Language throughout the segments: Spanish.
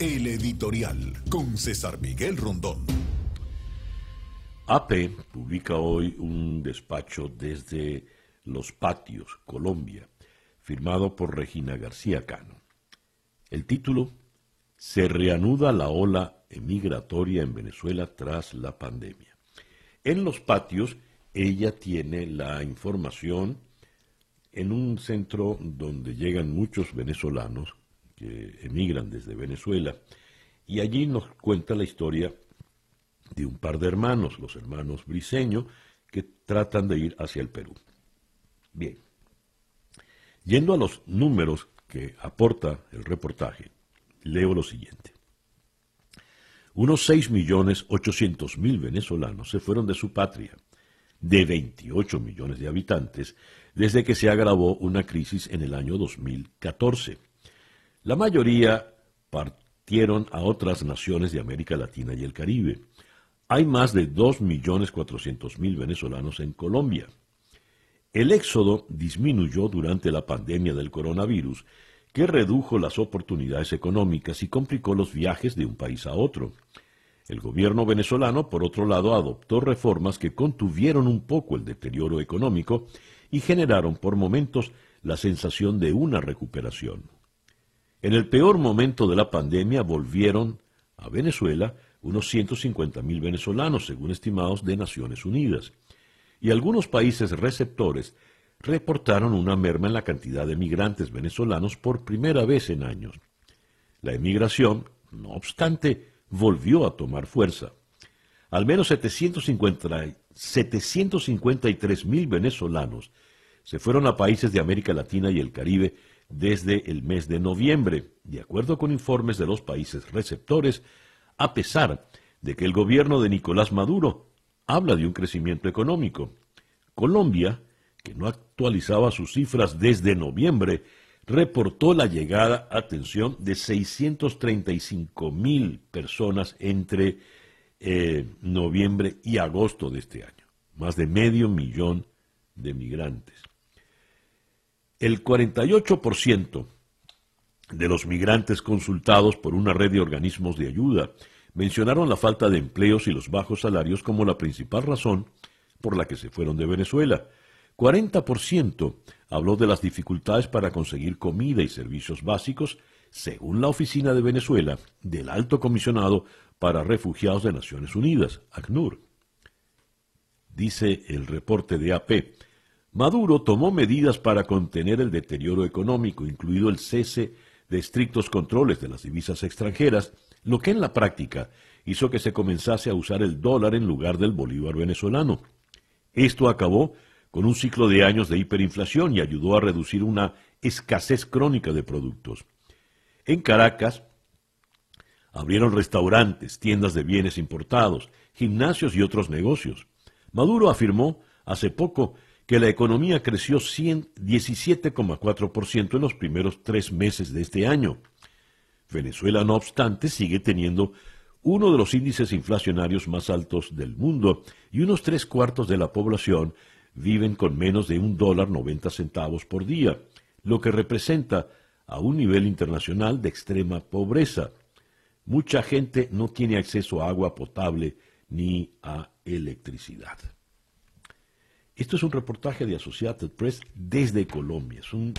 El editorial con César Miguel Rondón. AP publica hoy un despacho desde Los Patios, Colombia, firmado por Regina García Cano. El título, Se reanuda la ola emigratoria en Venezuela tras la pandemia. En Los Patios, ella tiene la información en un centro donde llegan muchos venezolanos que emigran desde Venezuela, y allí nos cuenta la historia de un par de hermanos, los hermanos Briseño, que tratan de ir hacia el Perú. Bien, yendo a los números que aporta el reportaje, leo lo siguiente. Unos 6.800.000 venezolanos se fueron de su patria, de 28 millones de habitantes, desde que se agravó una crisis en el año 2014. La mayoría partieron a otras naciones de América Latina y el Caribe. Hay más de 2.400.000 venezolanos en Colombia. El éxodo disminuyó durante la pandemia del coronavirus, que redujo las oportunidades económicas y complicó los viajes de un país a otro. El gobierno venezolano, por otro lado, adoptó reformas que contuvieron un poco el deterioro económico y generaron por momentos la sensación de una recuperación. En el peor momento de la pandemia volvieron a Venezuela unos 150.000 venezolanos, según estimados de Naciones Unidas, y algunos países receptores reportaron una merma en la cantidad de migrantes venezolanos por primera vez en años. La emigración, no obstante, volvió a tomar fuerza. Al menos 753 mil venezolanos se fueron a países de América Latina y el Caribe desde el mes de noviembre, de acuerdo con informes de los países receptores, a pesar de que el gobierno de Nicolás Maduro habla de un crecimiento económico. Colombia, que no actualizaba sus cifras desde noviembre, reportó la llegada, atención, de 635 mil personas entre eh, noviembre y agosto de este año, más de medio millón de migrantes. El 48% de los migrantes consultados por una red de organismos de ayuda mencionaron la falta de empleos y los bajos salarios como la principal razón por la que se fueron de Venezuela. 40% habló de las dificultades para conseguir comida y servicios básicos, según la Oficina de Venezuela del Alto Comisionado para Refugiados de Naciones Unidas, ACNUR. Dice el reporte de AP, Maduro tomó medidas para contener el deterioro económico, incluido el cese de estrictos controles de las divisas extranjeras, lo que en la práctica hizo que se comenzase a usar el dólar en lugar del bolívar venezolano. Esto acabó con un ciclo de años de hiperinflación y ayudó a reducir una escasez crónica de productos. En Caracas abrieron restaurantes, tiendas de bienes importados, gimnasios y otros negocios. Maduro afirmó hace poco que la economía creció 17,4% en los primeros tres meses de este año. Venezuela, no obstante, sigue teniendo uno de los índices inflacionarios más altos del mundo y unos tres cuartos de la población viven con menos de un dólar noventa centavos por día, lo que representa a un nivel internacional de extrema pobreza. Mucha gente no tiene acceso a agua potable ni a electricidad. Esto es un reportaje de Associated Press desde Colombia. Es un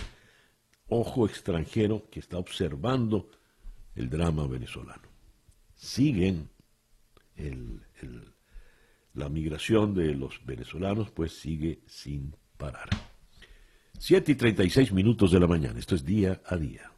ojo extranjero que está observando el drama venezolano. Siguen la migración de los venezolanos, pues sigue sin parar. Siete y treinta y seis minutos de la mañana. Esto es día a día.